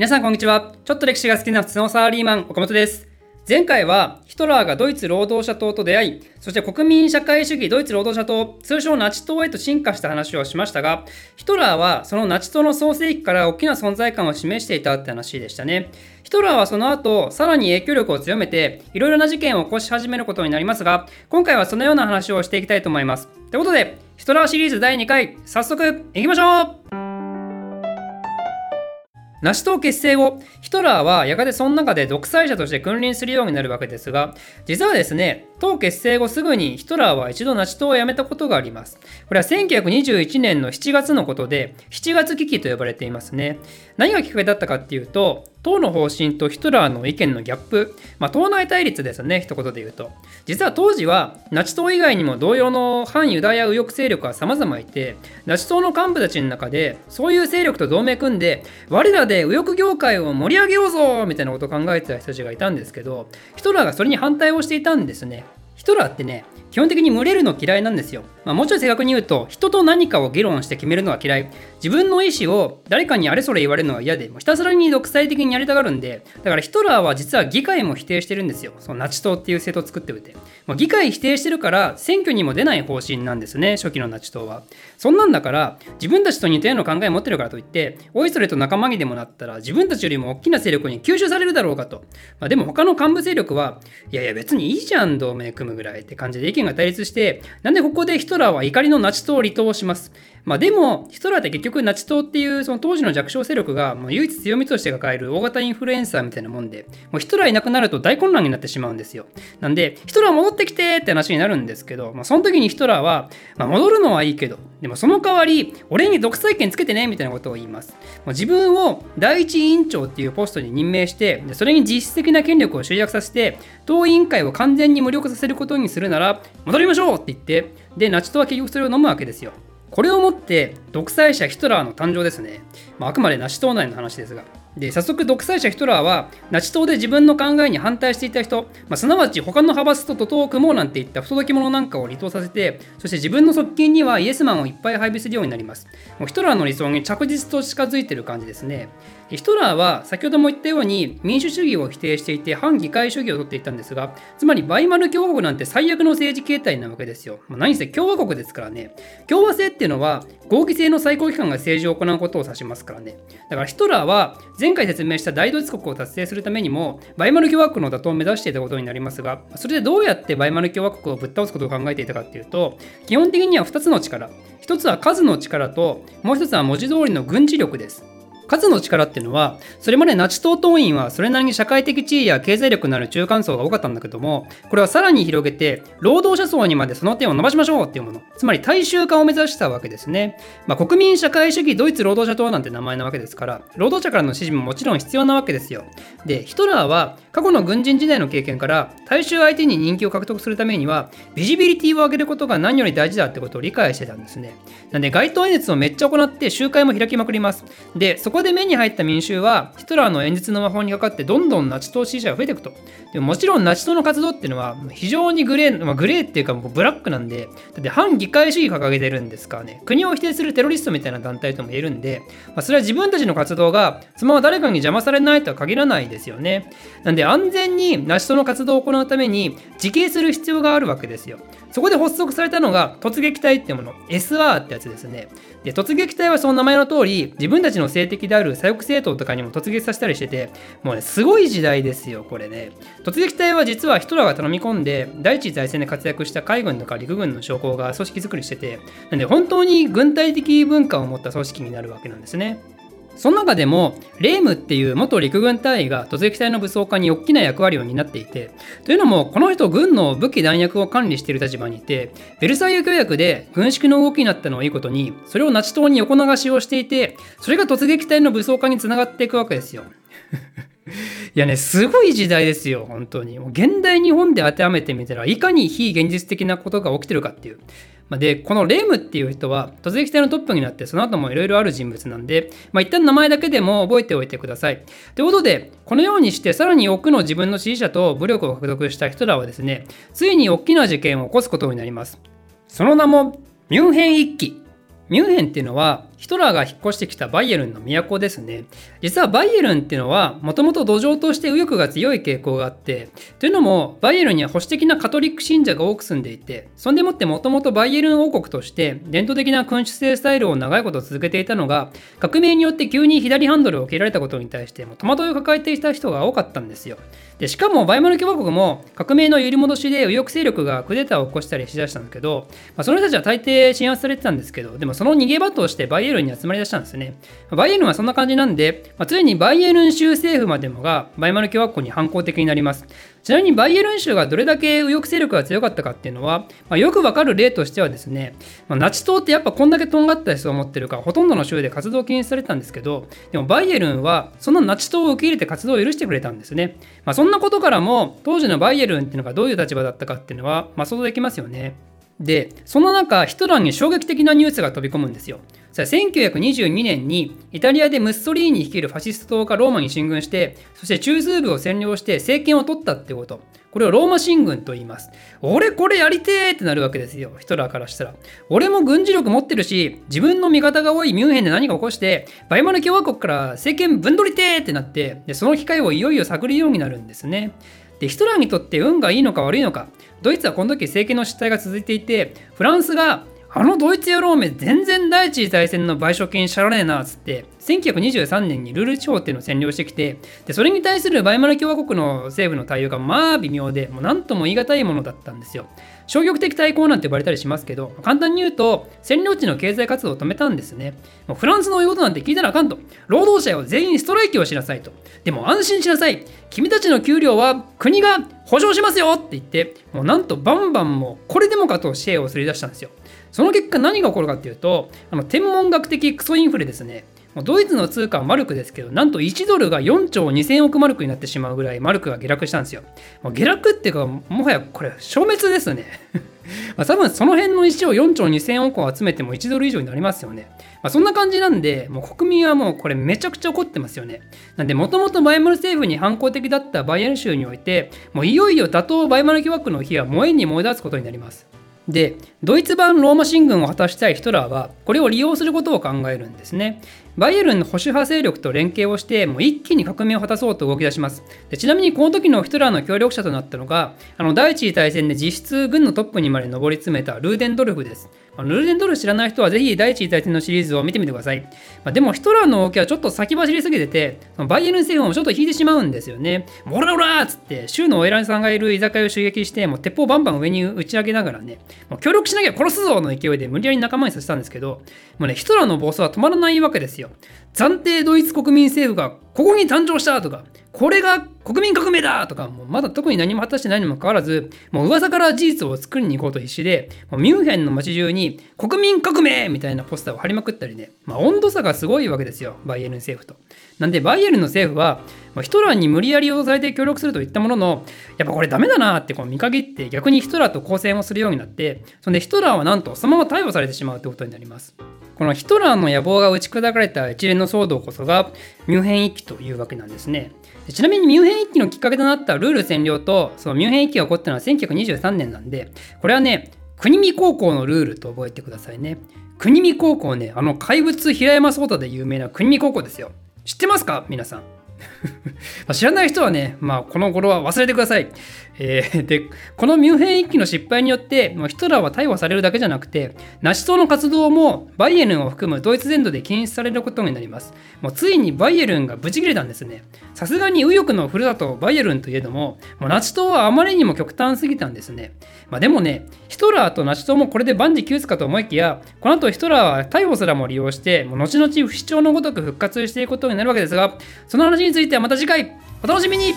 皆さんこんにちは。ちょっと歴史が好きな普通のサラリーマン、岡本です。前回はヒトラーがドイツ労働者党と出会い、そして国民社会主義ドイツ労働者党、通称ナチ党へと進化した話をしましたが、ヒトラーはそのナチ党の創世期から大きな存在感を示していたって話でしたね。ヒトラーはその後、さらに影響力を強めて、いろいろな事件を起こし始めることになりますが、今回はそのような話をしていきたいと思います。ということで、ヒトラーシリーズ第2回、早速いきましょうナシ党結成後、ヒトラーはやがてその中で独裁者として君臨するようになるわけですが、実はですね、党結成後すぐにヒトラーは一度ナシ党を辞めたことがあります。これは1921年の7月のことで、7月危機と呼ばれていますね。何がきっかけだったかっていうと、党の方針とヒトラーの意見のギャップ、まあ、党内対立ですね、一言で言うと。実は当時は、ナチ党以外にも同様の反ユダヤ右翼勢力は様々いて、ナチ党の幹部たちの中で、そういう勢力と同盟組んで、我らで右翼業界を盛り上げようぞみたいなことを考えてた人たちがいたんですけど、ヒトラーがそれに反対をしていたんですね。ヒトラーってね、基本的に群れるの嫌いなんですよ。まあ、もうちょい正確に言うと、人と何かを議論して決めるのが嫌い。自分の意思を誰かにあれそれ言われるのが嫌で、もうひたすらに独裁的にやりたがるんで、だからヒトラーは実は議会も否定してるんですよ。そのナチ党っていう政党を作っておいて。まあ、議会否定してるから、選挙にも出ない方針なんですね、初期のナチ党は。そんなんだから、自分たちと似たような考えを持ってるからといって、おいそれと仲間にでもなったら、自分たちよりも大きな勢力に吸収されるだろうかと。まあ、でも他の幹部勢力は、いやいや別にいいじゃん、同盟組むぐらいって感じで意見が対立して、なんでここでヒトラーは怒りのナチ党を離党します？まあ、でも、ヒトラーって結局ナチ党っていうその当時の弱小勢力がもう唯一強みとして抱える大型インフルエンサーみたいなもんで、もうヒトラーいなくなると大混乱になってしまうんですよ。なんで、ヒトラー戻ってきてって話になるんですけど、まあ、その時にヒトラーは、まあ、戻るのはいいけど、でもその代わり、俺に独裁権つけてねみたいなことを言います。まあ、自分を第一委員長っていうポストに任命して、それに実質的な権力を集約させて、党委員会を完全に無力させることにするなら、戻りましょうって言って、で、ナチ党は結局それを飲むわけですよ。これをもって独裁者ヒトラーの誕生ですね。まあ、あくまでナチ党内の話ですが。で、早速独裁者ヒトラーはナチ党で自分の考えに反対していた人、まあ、すなわち他の派閥と徒党を組もうなんていった不届き者なんかを離党させて、そして自分の側近にはイエスマンをいっぱい配備するようになります。もうヒトラーの理想に着実と近づいている感じですね。ヒトラーは先ほども言ったように民主主義を否定していて反議会主義をとっていたんですがつまりバイマル共和国なんて最悪の政治形態なわけですよ、まあ、何せ共和国ですからね。共和制っていうのは合議制の最高機関が政治を行うことを指しますからね。だからヒトラーは前回説明した大ドイツ国を達成するためにもバイマル共和国の打倒を目指していたことになりますがそれでどうやってバイマル共和国をぶっ倒すことを考えていたかっていうと基本的には2つの力。1つは数の力ともう1つは文字通りの軍事力です。数の力っていうのは、それまでナチ党党員はそれなりに社会的地位や経済力のある中間層が多かったんだけども、これはさらに広げて、労働者層にまでその点を伸ばしましょうっていうもの。つまり大衆化を目指したわけですね。まあ、国民社会主義ドイツ労働者党なんて名前なわけですから、労働者からの支持ももちろん必要なわけですよ。で、ヒトラーは過去の軍人時代の経験から、大衆相手に人気を獲得するためには、ビジビリティを上げることが何より大事だってことを理解してたんですね。なんで街頭演説をめっちゃ行って集会も開きまくります。で、そここで目に入った民衆はヒトラーの演説の魔法にかかってどんどんナチ党支持者が増えていくと。でももちろんナチ党の活動っていうのは非常にグレー、まあ、グレーっていうかもうブラックなんで、だって反議会主義掲げてるんですからね、国を否定するテロリストみたいな団体とも言えるんで、まあ、それは自分たちの活動がそのまま誰かに邪魔されないとは限らないですよね。なんで安全にナチ党の活動を行うために自警する必要があるわけですよ。そこで発足されたのが突撃隊ってもの、SR ってやつですね。で、突撃隊はその名前の通り、自分たちの性的である左翼政党とかにも突撃させたりしてて、もうね、すごい時代ですよ、これね。突撃隊は実はヒトラーが頼み込んで、第一次大戦で活躍した海軍とか陸軍の将校が組織作りしてて、なんで本当に軍隊的文化を持った組織になるわけなんですね。その中でも、レームっていう元陸軍隊員が突撃隊の武装化に大きな役割を担っていて、というのも、この人、軍の武器弾薬を管理している立場にいて、ベルサイユ協約で軍縮の動きになったのはいいことに、それをナチ党に横流しをしていて、それが突撃隊の武装化につながっていくわけですよ。いやね、すごい時代ですよ、本当に。現代日本で当てはめてみたらいかに非現実的なことが起きてるかっていう。で、このレムっていう人は突撃隊のトップになってその後もいろいろある人物なんで、まあ、一旦名前だけでも覚えておいてください。ということで、このようにしてさらに多くの自分の支持者と武力を獲得した人らはですね、ついに大きな事件を起こすことになります。その名もミュンヘン一揆。ミュンヘンっていうのはヒトラーが引っ越してきたバイエルンの都ですね。実はバイエルンっていうのはもともと土壌として右翼が強い傾向があって、というのもバイエルンには保守的なカトリック信者が多く住んでいて、そんでもってもともとバイエルン王国として伝統的な君主制スタイルを長いこと続けていたのが、革命によって急に左ハンドルを切られたことに対して戸惑いを抱えていた人が多かったんですよ。でしかもバイマル共和国も革命の揺り戻しで右翼勢力がクーデターを起こしたりしだしたんですけど、まあ、その人たちは大抵鎮圧されてたんですけどでもその逃げ場としてバイエルンに集まりだしたんですね。バイエルンはそんな感じなんで、まあ、ついにバイエルン州政府までもがバイマル共和国に反抗的になります。ちなみにバイエルン州がどれだけ右翼勢力が強かったかっていうのは、まあ、よくわかる例としてはですね、まあ、ナチ党ってやっぱこんだけとんがった人を持ってるからほとんどの州で活動禁止されてたんですけどでもバイエルンはそのナチ党を受け入れて活動を許してくれたんですね、まあ、そんなことからも当時のバイエルンっていうのがどういう立場だったかっていうのは、まあ、想像できますよね。でその中ヒトラーに衝撃的なニュースが飛び込むんですよ。さあ1922年にイタリアでムッソリーニ率いるファシスト党がローマに進軍してそして中枢部を占領して政権を取ったってことこれをローマ進軍と言います。俺これやりてーってなるわけですよ。ヒトラーからしたら。俺も軍事力持ってるし、自分の味方が多いミュンヘンで何か起こして、バイマル共和国から政権ぶんどりてーってなって、でその機会をいよいよ探るようになるんですね。で、ヒトラーにとって運がいいのか悪いのか、ドイツはこの時政権の失態が続いていて、フランスがあのドイツ野郎め全然第一次大戦の賠償金しゃらねえなっつって1923年にルール地方っていうのを占領してきてでそれに対するバイマル共和国の政府の対応がまあ微妙でもう何とも言い難いものだったんですよ。消極的対抗なんて呼ばれたりしますけど簡単に言うと占領地の経済活動を止めたんですね。もうフランスの言うことなんて聞いたらあかんと。労働者を全員ストライキをしなさいと。でも安心しなさい。君たちの給料は国が保証しますよって言ってもうなんとバンバンもこれでもかと支援をすり出したんですよ。その結果何が起こるかっていうとあの天文学的クソインフレですねドイツの通貨はマルクですけど、なんと1ドルが4兆2000億マルクになってしまうぐらいマルクが下落したんですよ。下落っていうか、もはやこれ消滅ですね。まあ多分その辺の石を4兆2000億を集めても1ドル以上になりますよね。まあ、そんな感じなんで、もう国民はもうこれめちゃくちゃ怒ってますよね。なんで、もともとバイマル政府に反抗的だったバイエル州において、もういよいよ打倒バイマル疑惑の日は燃えに燃え出すことになります。でドイツ版ローマ進軍を果たしたいヒトラーはこれを利用することを考えるんですね。バイエルンの保守派勢力と連携をしてもう一気に革命を果たそうと動き出しますでちなみにこの時のヒトラーの協力者となったのがあの第一次大戦で実質軍のトップにまで上り詰めたルーデンドルフですルーデンドルフ知らない人はぜひ第一次大戦のシリーズを見てみてください。まあ、でもヒトラーの動きはちょっと先走りすぎててその、バイエルン政府もちょっと引いてしまうんですよね。オラオラっつって、州のお偉いさんがいる居酒屋を襲撃して、もう鉄砲バンバン上に打ち上げながらね、もう協力しなきゃ殺すぞの勢いで無理やり仲間にさせたんですけど、もうね、ヒトラーの暴走は止まらないわけですよ。暫定ドイツ国民政府がここに誕生したとか、これが国民革命だとか、もうまだ特に何も果たしてないにもかかわらず、もう噂から事実を作りに行こうと必死で、もうミュンヘンの街中に国民革命みたいなポスターを貼りまくったりね、まあ、温度差がすごいわけですよ、バイエルン政府と。なんで、バイエルンの政府はま、ヒトラーに無理やり脅されて協力するといったものの、やっぱこれダメだなってこう見限って逆にヒトラーと交戦をするようになって、そんでヒトラーはなんとそのまま逮捕されてしまうってことになります。このヒトラーの野望が打ち砕かれた一連の騒動こそがミュンヘン一揆というわけなんですね。ちなみにミュンヘン一揆のきっかけとなったルール占領とそのミュンヘン一揆が起こったのは1923年なんで、これはね、国見高校のルールと覚えてくださいね。国見高校ね、あの怪物平山壮太で有名な国見高校ですよ。知ってますか？皆さん。知らない人はね、まあ、この頃は忘れてください。えー、で、このミュンヘン一揆の失敗によって、ヒトラーは逮捕されるだけじゃなくて、ナチ党の活動もバイエルンを含むドイツ全土で禁止されることになります。もうついにバイエルンがブチ切れたんですね。さすがに右翼のふるさとバイエルンといえども、もうナチ党はあまりにも極端すぎたんですね。まあ、でもね、ヒトラーとナチ党もこれで万事休すかと思いきや、この後ヒトラーは逮捕すらも利用して、もう後々不死鳥のごとく復活していくことになるわけですが、その話にについてはまた次回お楽しみに。